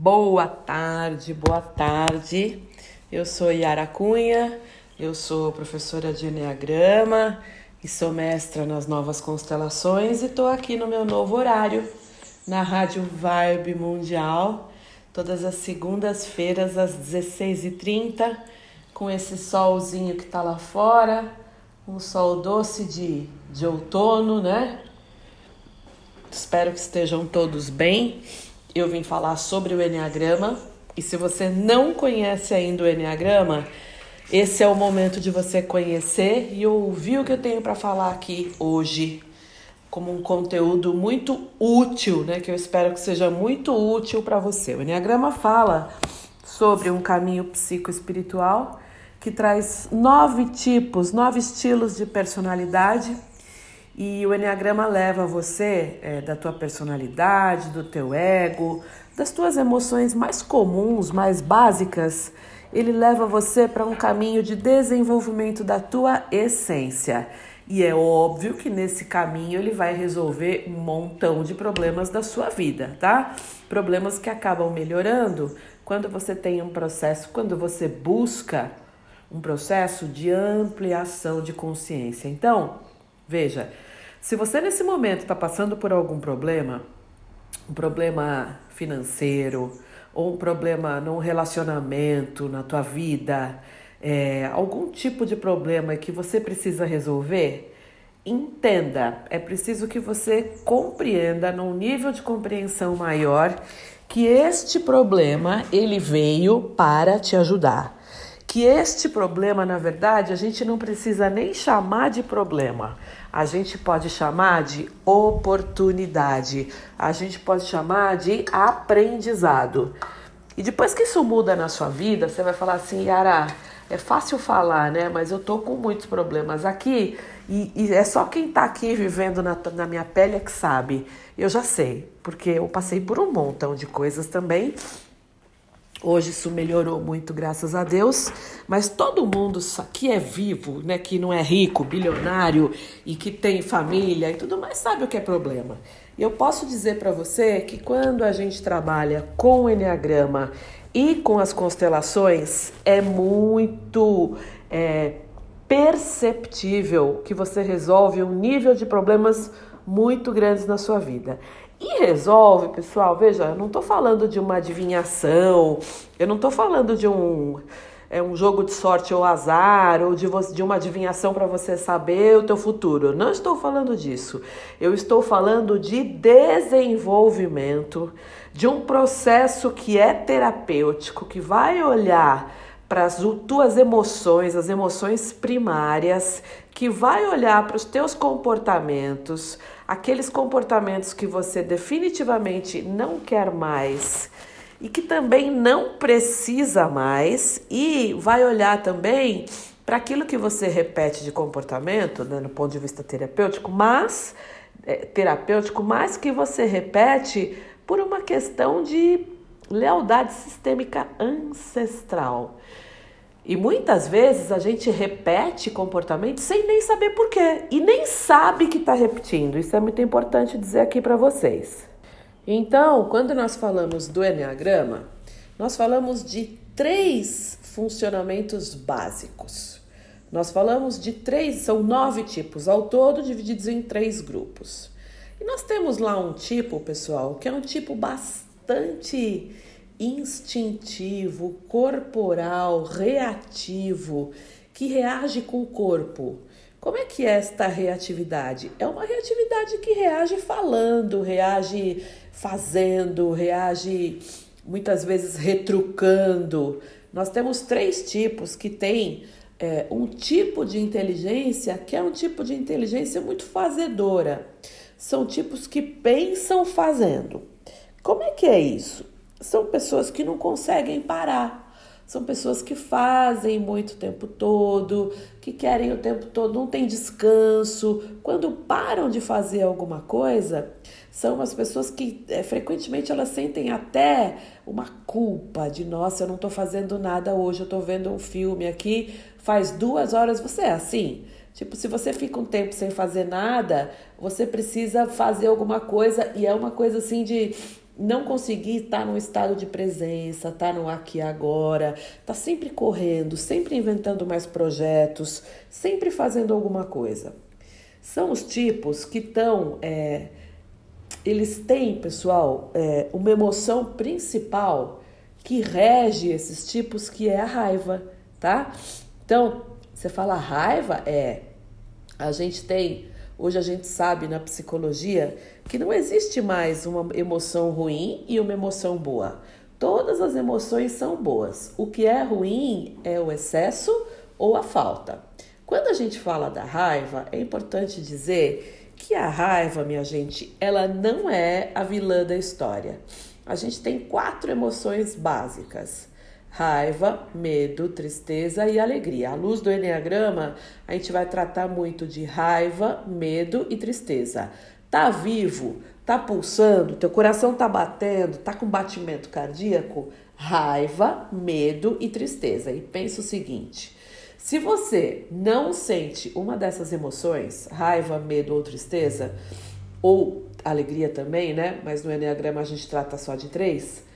Boa tarde, boa tarde. Eu sou Yara Cunha, eu sou professora de Enneagrama e sou mestra nas novas constelações e estou aqui no meu novo horário, na Rádio Vibe Mundial, todas as segundas-feiras às 16h30, com esse solzinho que está lá fora, um sol doce de, de outono, né? Espero que estejam todos bem eu vim falar sobre o Enneagrama. E se você não conhece ainda o Enneagrama, esse é o momento de você conhecer e ouvir o que eu tenho para falar aqui hoje, como um conteúdo muito útil, né? Que eu espero que seja muito útil para você. O Enneagrama fala sobre um caminho psicoespiritual que traz nove tipos, nove estilos de personalidade e o Enneagrama leva você é, da tua personalidade, do teu ego, das tuas emoções mais comuns, mais básicas. Ele leva você para um caminho de desenvolvimento da tua essência. E é óbvio que nesse caminho ele vai resolver um montão de problemas da sua vida, tá? Problemas que acabam melhorando quando você tem um processo, quando você busca um processo de ampliação de consciência. Então, veja, se você nesse momento está passando por algum problema, um problema financeiro, ou um problema num relacionamento, na tua vida, é, algum tipo de problema que você precisa resolver, entenda, é preciso que você compreenda num nível de compreensão maior que este problema ele veio para te ajudar. Que este problema, na verdade, a gente não precisa nem chamar de problema a gente pode chamar de oportunidade, a gente pode chamar de aprendizado. E depois que isso muda na sua vida, você vai falar assim, Yara, é fácil falar, né? Mas eu tô com muitos problemas aqui e, e é só quem tá aqui vivendo na, na minha pele é que sabe. Eu já sei, porque eu passei por um montão de coisas também Hoje isso melhorou muito, graças a Deus, mas todo mundo que é vivo, né, que não é rico, bilionário e que tem família e tudo mais, sabe o que é problema. E eu posso dizer para você que quando a gente trabalha com o Enneagrama e com as constelações, é muito é, perceptível que você resolve um nível de problemas muito grandes na sua vida. E resolve, pessoal, veja, eu não estou falando de uma adivinhação, eu não estou falando de um, é, um jogo de sorte ou azar, ou de, de uma adivinhação para você saber o teu futuro. Não estou falando disso. Eu estou falando de desenvolvimento, de um processo que é terapêutico, que vai olhar para as tuas emoções, as emoções primárias, que vai olhar para os teus comportamentos, aqueles comportamentos que você definitivamente não quer mais e que também não precisa mais, e vai olhar também para aquilo que você repete de comportamento, né, no ponto de vista terapêutico, mas é, terapêutico, mas que você repete por uma questão de lealdade sistêmica ancestral. E muitas vezes a gente repete comportamento sem nem saber por quê e nem sabe que está repetindo. Isso é muito importante dizer aqui para vocês. Então, quando nós falamos do Enneagrama, nós falamos de três funcionamentos básicos. Nós falamos de três, são nove tipos ao todo, divididos em três grupos. E nós temos lá um tipo, pessoal, que é um tipo bastante instintivo, corporal, reativo, que reage com o corpo. Como é que é esta reatividade? É uma reatividade que reage falando, reage fazendo, reage muitas vezes retrucando. Nós temos três tipos que têm é, um tipo de inteligência que é um tipo de inteligência muito fazedora. São tipos que pensam fazendo. Como é que é isso? São pessoas que não conseguem parar. São pessoas que fazem muito o tempo todo, que querem o tempo todo, não tem descanso. Quando param de fazer alguma coisa, são as pessoas que é, frequentemente elas sentem até uma culpa de nossa, eu não estou fazendo nada hoje, eu estou vendo um filme aqui, faz duas horas, você é assim. Tipo, se você fica um tempo sem fazer nada, você precisa fazer alguma coisa e é uma coisa assim de não conseguir estar no estado de presença, estar no aqui e agora, tá sempre correndo, sempre inventando mais projetos, sempre fazendo alguma coisa. São os tipos que estão, é, eles têm, pessoal, é, uma emoção principal que rege esses tipos, que é a raiva, tá? Então, você fala raiva, é, a gente tem Hoje a gente sabe na psicologia que não existe mais uma emoção ruim e uma emoção boa. Todas as emoções são boas. O que é ruim é o excesso ou a falta. Quando a gente fala da raiva, é importante dizer que a raiva, minha gente, ela não é a vilã da história. A gente tem quatro emoções básicas: raiva, medo, tristeza e alegria. À luz do Enneagrama, a gente vai tratar muito de raiva, medo e tristeza. Tá vivo? Tá pulsando? Teu coração tá batendo? Tá com batimento cardíaco? Raiva, medo e tristeza. E pensa o seguinte: se você não sente uma dessas emoções, raiva, medo ou tristeza, ou alegria também, né? Mas no Enneagrama a gente trata só de três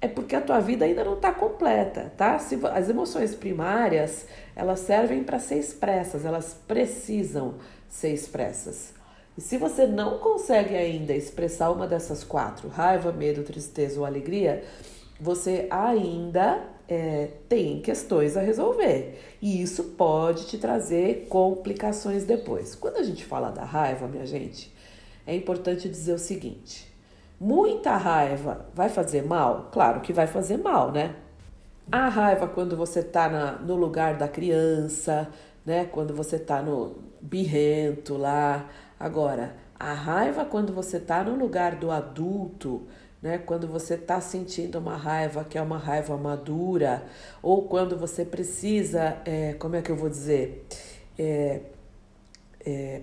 é porque a tua vida ainda não está completa, tá? Se, as emoções primárias, elas servem para ser expressas, elas precisam ser expressas. E se você não consegue ainda expressar uma dessas quatro, raiva, medo, tristeza ou alegria, você ainda é, tem questões a resolver. E isso pode te trazer complicações depois. Quando a gente fala da raiva, minha gente, é importante dizer o seguinte: Muita raiva vai fazer mal? Claro que vai fazer mal, né? A raiva quando você tá na, no lugar da criança, né? Quando você tá no birrento lá. Agora, a raiva quando você tá no lugar do adulto, né? Quando você tá sentindo uma raiva que é uma raiva madura, ou quando você precisa, é, como é que eu vou dizer? É, é,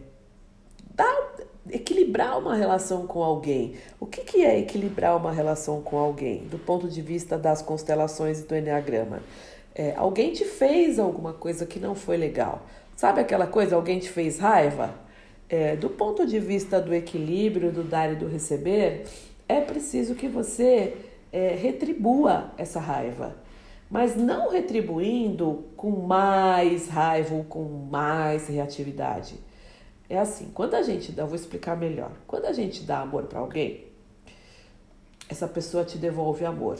equilibrar uma relação com alguém. O que, que é equilibrar uma relação com alguém, do ponto de vista das constelações e do Enneagrama? É, alguém te fez alguma coisa que não foi legal. Sabe aquela coisa, alguém te fez raiva? É, do ponto de vista do equilíbrio, do dar e do receber, é preciso que você é, retribua essa raiva. Mas não retribuindo com mais raiva ou com mais reatividade. É assim, quando a gente dá, vou explicar melhor. Quando a gente dá amor para alguém, essa pessoa te devolve amor.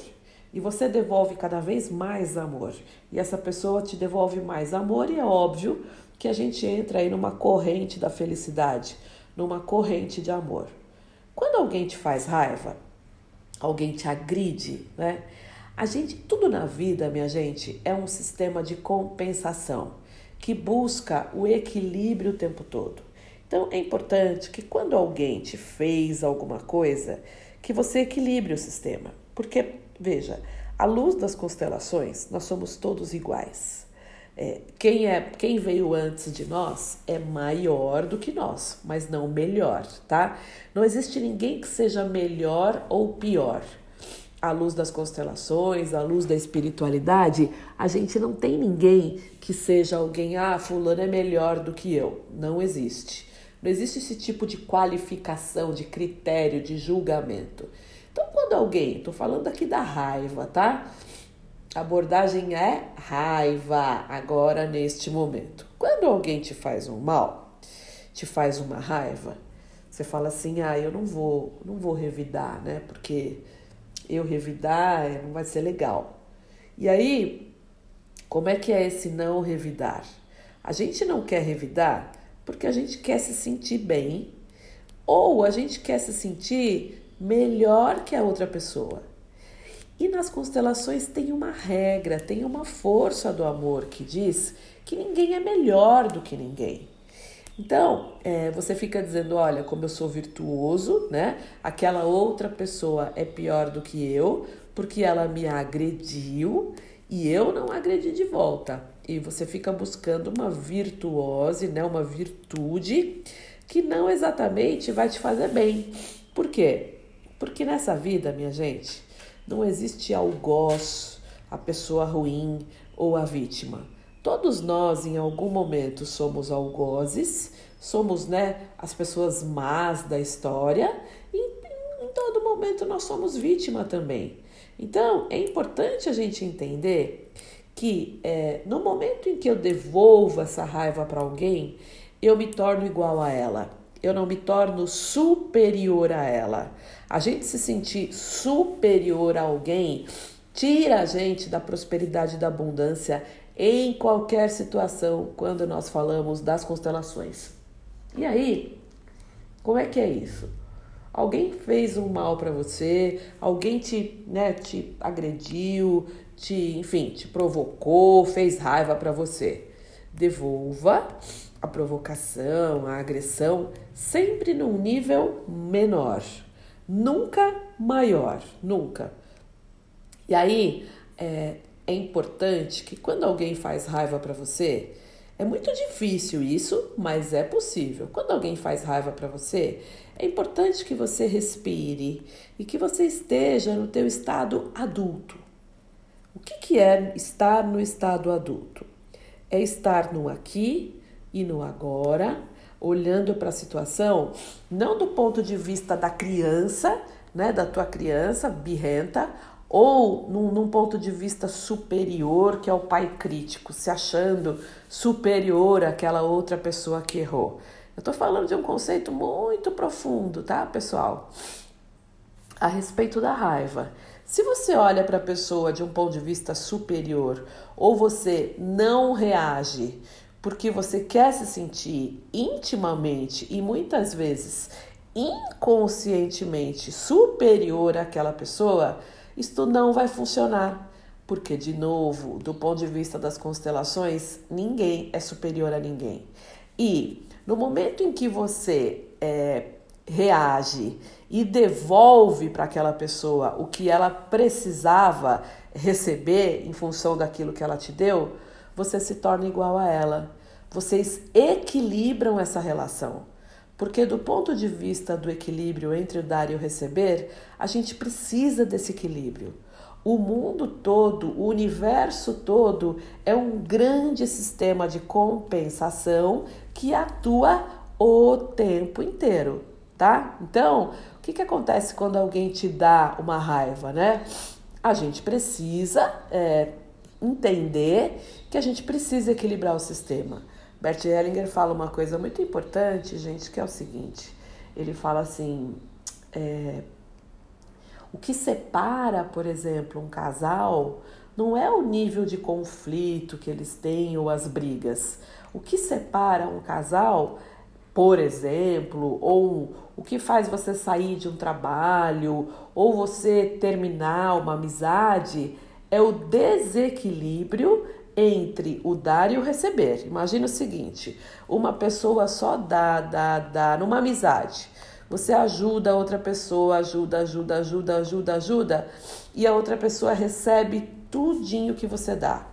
E você devolve cada vez mais amor. E essa pessoa te devolve mais amor, e é óbvio que a gente entra aí numa corrente da felicidade, numa corrente de amor. Quando alguém te faz raiva, alguém te agride, né? A gente, tudo na vida, minha gente, é um sistema de compensação que busca o equilíbrio o tempo todo. Então é importante que quando alguém te fez alguma coisa, que você equilibre o sistema. Porque, veja, à luz das constelações, nós somos todos iguais. É, quem, é, quem veio antes de nós é maior do que nós, mas não melhor, tá? Não existe ninguém que seja melhor ou pior. À luz das constelações, à luz da espiritualidade, a gente não tem ninguém que seja alguém, ah, fulano é melhor do que eu. Não existe. Não existe esse tipo de qualificação, de critério, de julgamento. Então, quando alguém, estou falando aqui da raiva, tá? A abordagem é raiva agora neste momento. Quando alguém te faz um mal, te faz uma raiva, você fala assim: "Ah, eu não vou, não vou revidar, né? Porque eu revidar não vai ser legal". E aí, como é que é esse não revidar? A gente não quer revidar porque a gente quer se sentir bem ou a gente quer se sentir melhor que a outra pessoa. E nas constelações tem uma regra, tem uma força do amor que diz que ninguém é melhor do que ninguém. Então, é, você fica dizendo: olha, como eu sou virtuoso, né? Aquela outra pessoa é pior do que eu, porque ela me agrediu e eu não agredi de volta. E você fica buscando uma virtuose, né, uma virtude que não exatamente vai te fazer bem. Por quê? Porque nessa vida, minha gente, não existe algoz, a pessoa ruim ou a vítima. Todos nós, em algum momento, somos algozes, somos né, as pessoas más da história e em todo momento nós somos vítima também. Então, é importante a gente entender que é, no momento em que eu devolvo essa raiva para alguém, eu me torno igual a ela. Eu não me torno superior a ela. A gente se sentir superior a alguém tira a gente da prosperidade e da abundância em qualquer situação quando nós falamos das constelações. E aí, como é que é isso? Alguém fez um mal para você, alguém te, né, te agrediu, te, enfim, te provocou, fez raiva para você. Devolva a provocação, a agressão, sempre num nível menor, nunca maior, nunca. E aí é, é importante que quando alguém faz raiva para você, é muito difícil isso, mas é possível. Quando alguém faz raiva para você, é importante que você respire e que você esteja no teu estado adulto. O que, que é estar no estado adulto? É estar no aqui e no agora, olhando para a situação, não do ponto de vista da criança, né, da tua criança birrenta, ou num, num, ponto de vista superior, que é o pai crítico, se achando superior àquela outra pessoa que errou. Eu estou falando de um conceito muito profundo, tá, pessoal? A respeito da raiva. Se você olha para a pessoa de um ponto de vista superior ou você não reage porque você quer se sentir intimamente e muitas vezes inconscientemente superior àquela pessoa, isto não vai funcionar. Porque, de novo, do ponto de vista das constelações, ninguém é superior a ninguém. E no momento em que você é, reage e devolve para aquela pessoa o que ela precisava receber em função daquilo que ela te deu, você se torna igual a ela. Vocês equilibram essa relação. Porque, do ponto de vista do equilíbrio entre o dar e o receber, a gente precisa desse equilíbrio. O mundo todo, o universo todo é um grande sistema de compensação que atua o tempo inteiro, tá? Então, o que, que acontece quando alguém te dá uma raiva, né? A gente precisa é, entender que a gente precisa equilibrar o sistema. Bert Hellinger fala uma coisa muito importante, gente, que é o seguinte: ele fala assim, é, o que separa, por exemplo, um casal não é o nível de conflito que eles têm ou as brigas. O que separa um casal, por exemplo, ou o que faz você sair de um trabalho ou você terminar uma amizade é o desequilíbrio entre o dar e o receber. Imagina o seguinte: uma pessoa só dá, dá, dá numa amizade. Você ajuda a outra pessoa, ajuda, ajuda, ajuda, ajuda, ajuda, e a outra pessoa recebe tudinho que você dá.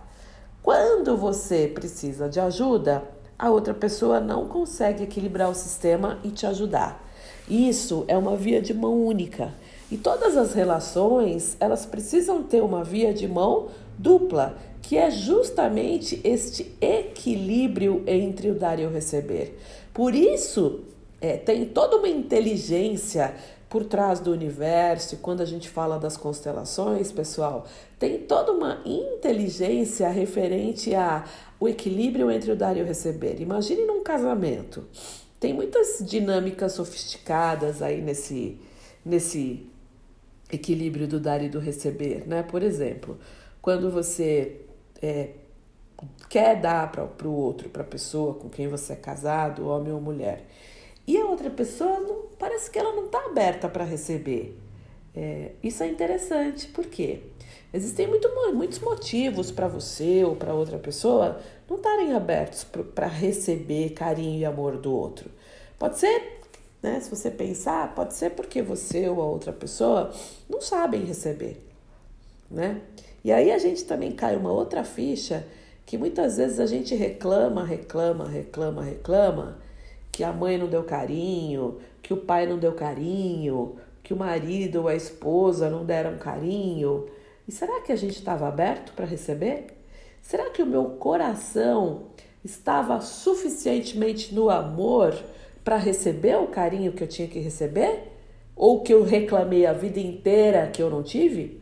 Quando você precisa de ajuda, a outra pessoa não consegue equilibrar o sistema e te ajudar. Isso é uma via de mão única. E todas as relações, elas precisam ter uma via de mão dupla, que é justamente este equilíbrio entre o dar e o receber. Por isso, é, tem toda uma inteligência por trás do universo, e quando a gente fala das constelações, pessoal, tem toda uma inteligência referente a o equilíbrio entre o dar e o receber. Imagine num casamento. Tem muitas dinâmicas sofisticadas aí nesse, nesse equilíbrio do dar e do receber, né? Por exemplo, quando você é, quer dar para o outro, para a pessoa com quem você é casado, homem ou mulher, e a outra pessoa não, parece que ela não está aberta para receber. É, isso é interessante, por quê? Existem muito, muitos motivos para você ou para outra pessoa não estarem abertos para receber carinho e amor do outro. Pode ser, né, se você pensar, pode ser porque você ou a outra pessoa não sabem receber, né? E aí a gente também cai uma outra ficha que muitas vezes a gente reclama, reclama, reclama, reclama que a mãe não deu carinho, que o pai não deu carinho, que o marido ou a esposa não deram carinho. E será que a gente estava aberto para receber? Será que o meu coração estava suficientemente no amor para receber o carinho que eu tinha que receber? Ou que eu reclamei a vida inteira que eu não tive?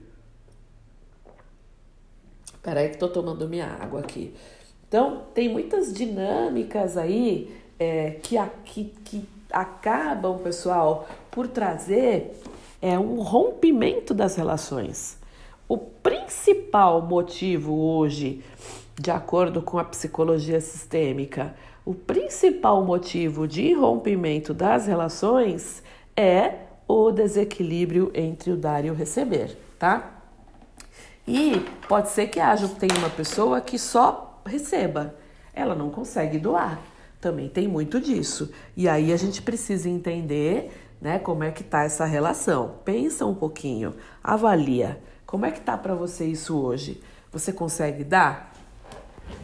Peraí que tô tomando minha água aqui. Então, tem muitas dinâmicas aí é, que, que, que acabam, pessoal, por trazer é, um rompimento das relações. O principal motivo hoje, de acordo com a psicologia sistêmica, o principal motivo de rompimento das relações é o desequilíbrio entre o dar e o receber, tá? E pode ser que haja tem uma pessoa que só receba, ela não consegue doar. Também tem muito disso. E aí a gente precisa entender, né, como é que tá essa relação. Pensa um pouquinho, avalia. Como é que tá para você isso hoje? Você consegue dar?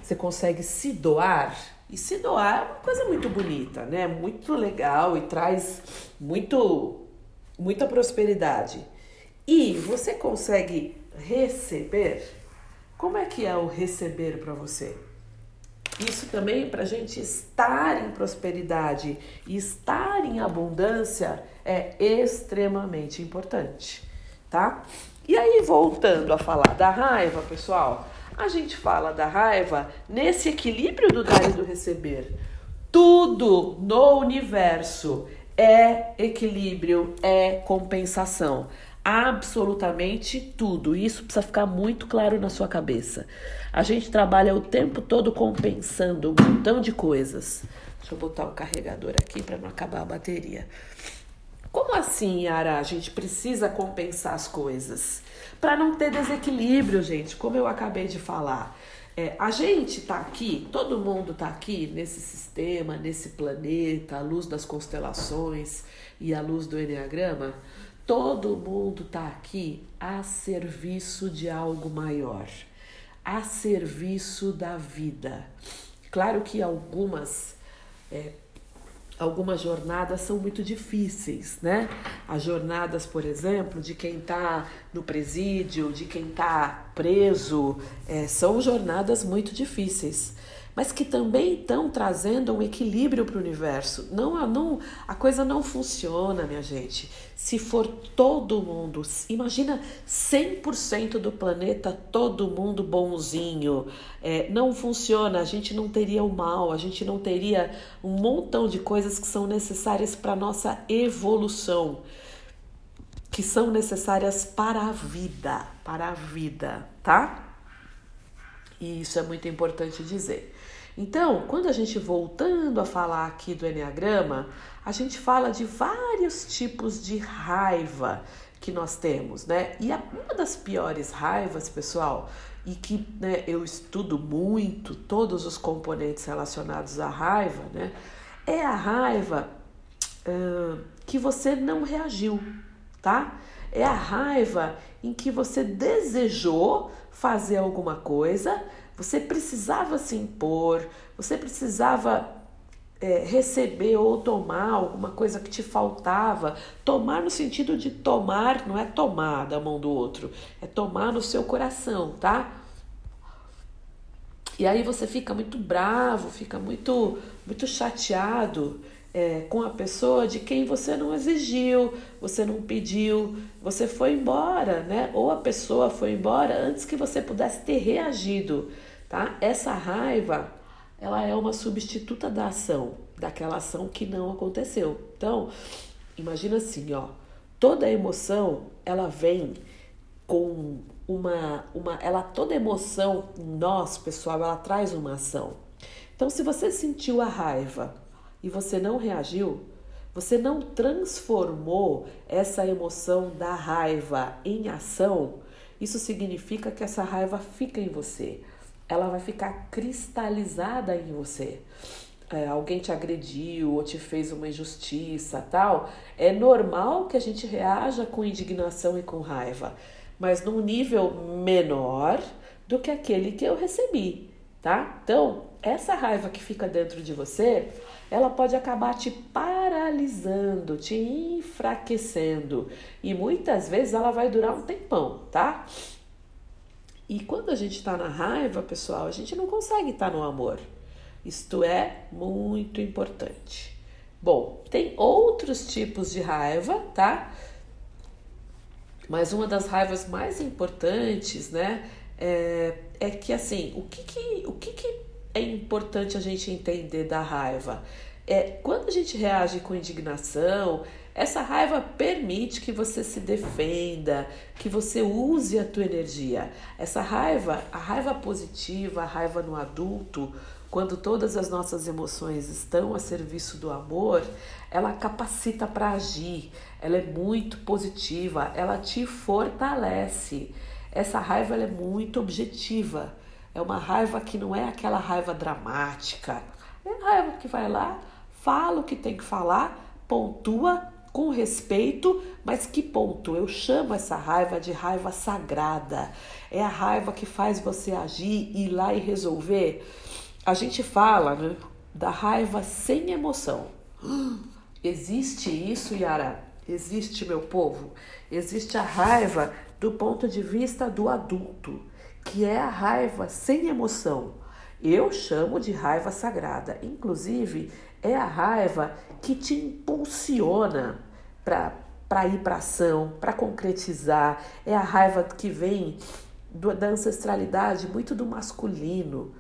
Você consegue se doar? E se doar é uma coisa muito bonita, né? Muito legal e traz muito muita prosperidade. E você consegue receber? Como é que é o receber para você? Isso também para a gente estar em prosperidade e estar em abundância é extremamente importante, tá? E aí, voltando a falar da raiva, pessoal, a gente fala da raiva nesse equilíbrio do dar e do receber. Tudo no universo é equilíbrio, é compensação. Absolutamente tudo. Isso precisa ficar muito claro na sua cabeça. A gente trabalha o tempo todo compensando um montão de coisas. Deixa eu botar o carregador aqui para não acabar a bateria. Como assim, Yara? A gente precisa compensar as coisas para não ter desequilíbrio, gente, como eu acabei de falar. É, a gente está aqui, todo mundo está aqui nesse sistema, nesse planeta, à luz das constelações e à luz do Enneagrama. Todo mundo está aqui a serviço de algo maior, a serviço da vida. Claro que algumas é, algumas jornadas são muito difíceis, né? As jornadas, por exemplo, de quem está no presídio, de quem está preso, é, são jornadas muito difíceis mas que também estão trazendo um equilíbrio para o universo. Não, não, a coisa não funciona, minha gente. Se for todo mundo, imagina 100% do planeta, todo mundo bonzinho. É, não funciona, a gente não teria o mal, a gente não teria um montão de coisas que são necessárias para a nossa evolução, que são necessárias para a vida, para a vida, tá? E isso é muito importante dizer. Então, quando a gente voltando a falar aqui do Enneagrama, a gente fala de vários tipos de raiva que nós temos, né? E uma das piores raivas, pessoal, e que né, eu estudo muito todos os componentes relacionados à raiva, né? É a raiva uh, que você não reagiu, tá? É a raiva em que você desejou fazer alguma coisa, você precisava se impor, você precisava é, receber ou tomar alguma coisa que te faltava. Tomar no sentido de tomar, não é tomar da mão do outro, é tomar no seu coração, tá? E aí você fica muito bravo, fica muito, muito chateado é, com a pessoa de quem você não exigiu, você não pediu, você foi embora, né? Ou a pessoa foi embora antes que você pudesse ter reagido tá? Essa raiva, ela é uma substituta da ação, daquela ação que não aconteceu. Então, imagina assim, ó, toda emoção, ela vem com uma, uma, ela toda emoção em nós, pessoal, ela traz uma ação. Então, se você sentiu a raiva e você não reagiu, você não transformou essa emoção da raiva em ação, isso significa que essa raiva fica em você ela vai ficar cristalizada em você. É, alguém te agrediu ou te fez uma injustiça, tal, é normal que a gente reaja com indignação e com raiva, mas num nível menor do que aquele que eu recebi, tá? Então, essa raiva que fica dentro de você, ela pode acabar te paralisando, te enfraquecendo, e muitas vezes ela vai durar um tempão, tá? E quando a gente está na raiva, pessoal, a gente não consegue estar tá no amor. Isto é muito importante. Bom, tem outros tipos de raiva, tá? Mas uma das raivas mais importantes, né, é, é que assim, o que que, o que que é importante a gente entender da raiva? É, quando a gente reage com indignação, essa raiva permite que você se defenda, que você use a tua energia. Essa raiva, a raiva positiva, a raiva no adulto, quando todas as nossas emoções estão a serviço do amor, ela capacita para agir, ela é muito positiva, ela te fortalece. Essa raiva é muito objetiva, é uma raiva que não é aquela raiva dramática, é a raiva que vai lá, fala o que tem que falar, pontua com respeito, mas que ponto? Eu chamo essa raiva de raiva sagrada. É a raiva que faz você agir, ir lá e resolver. A gente fala né, da raiva sem emoção. Existe isso, Yara? Existe, meu povo? Existe a raiva do ponto de vista do adulto, que é a raiva sem emoção. Eu chamo de raiva sagrada. Inclusive, é a raiva que te impulsiona para ir para ação, para concretizar. É a raiva que vem do, da ancestralidade muito do masculino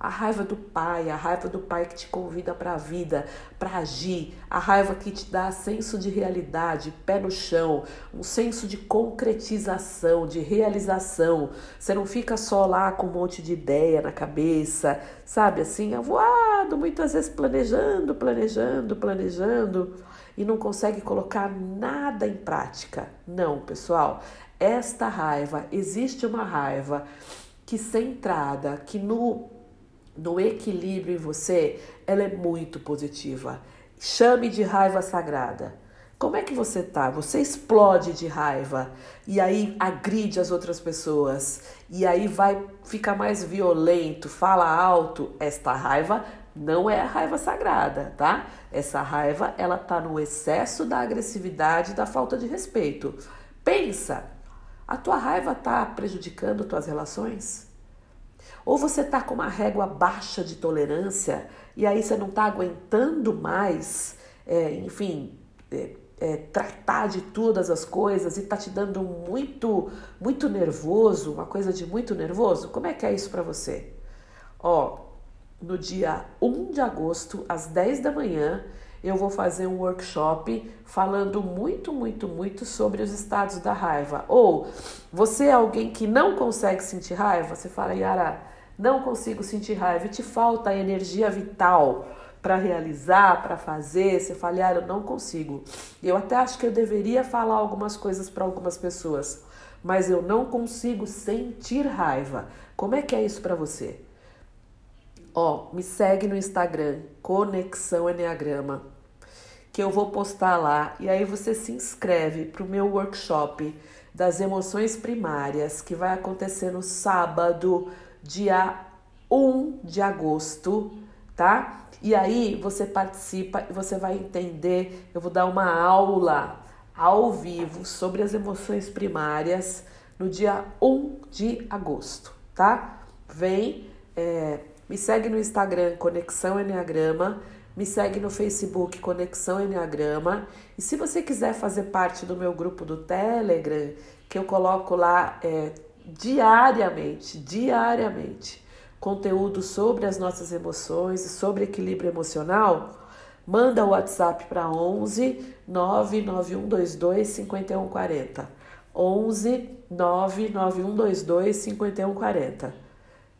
a raiva do pai, a raiva do pai que te convida para a vida, para agir, a raiva que te dá senso de realidade, pé no chão, um senso de concretização, de realização. Você não fica só lá com um monte de ideia na cabeça, sabe assim, avoado, muitas vezes planejando, planejando, planejando e não consegue colocar nada em prática. Não, pessoal, esta raiva, existe uma raiva que centrada, que no no equilíbrio em você, ela é muito positiva. Chame de raiva sagrada. Como é que você tá? Você explode de raiva e aí agride as outras pessoas e aí vai ficar mais violento, fala alto. Esta raiva não é a raiva sagrada, tá? Essa raiva, ela tá no excesso da agressividade, da falta de respeito. Pensa, a tua raiva tá prejudicando tuas relações? Ou você está com uma régua baixa de tolerância e aí você não está aguentando mais, é, enfim, é, é, tratar de todas as coisas e está te dando muito, muito nervoso, uma coisa de muito nervoso? Como é que é isso para você? Ó, no dia 1 de agosto, às 10 da manhã, eu vou fazer um workshop falando muito, muito, muito sobre os estados da raiva. Ou você é alguém que não consegue sentir raiva? Você fala, Yara, não consigo sentir raiva, te falta energia vital para realizar, para fazer, você fala, ah, eu não consigo. Eu até acho que eu deveria falar algumas coisas para algumas pessoas, mas eu não consigo sentir raiva. Como é que é isso para você? Ó, me segue no Instagram, Conexão Enneagrama, que eu vou postar lá e aí você se inscreve para o meu workshop das emoções primárias que vai acontecer no sábado, dia 1 de agosto, tá? E aí você participa e você vai entender. Eu vou dar uma aula ao vivo sobre as emoções primárias no dia 1 de agosto, tá? Vem, é, me segue no Instagram Conexão Enneagrama, me segue no Facebook Conexão Enneagrama. E se você quiser fazer parte do meu grupo do Telegram, que eu coloco lá é, diariamente, diariamente, conteúdo sobre as nossas emoções e sobre equilíbrio emocional, manda o WhatsApp para 11 99122 5140. 11 99122 5140.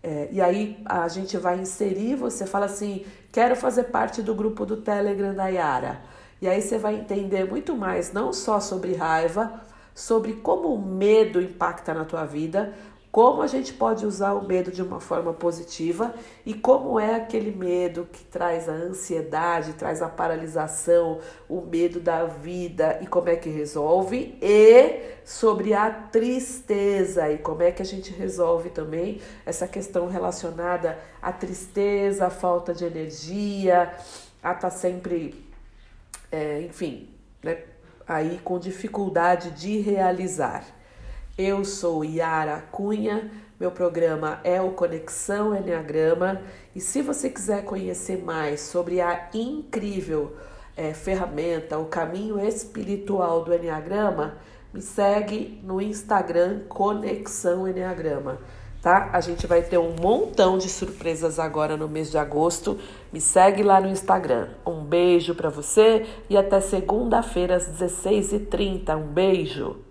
É, e aí a gente vai inserir, você fala assim, quero fazer parte do grupo do Telegram da Yara. E aí você vai entender muito mais, não só sobre raiva, sobre como o medo impacta na tua vida, como a gente pode usar o medo de uma forma positiva e como é aquele medo que traz a ansiedade, traz a paralisação, o medo da vida e como é que resolve, e sobre a tristeza e como é que a gente resolve também essa questão relacionada à tristeza, à falta de energia, a estar tá sempre, é, enfim, né? aí com dificuldade de realizar. Eu sou Yara Cunha, meu programa é o Conexão Enneagrama e se você quiser conhecer mais sobre a incrível é, ferramenta, o caminho espiritual do Enneagrama, me segue no Instagram Conexão Enneagrama, tá? A gente vai ter um montão de surpresas agora no mês de agosto. Me segue lá no Instagram. Um beijo para você e até segunda-feira às 16h30. Um beijo!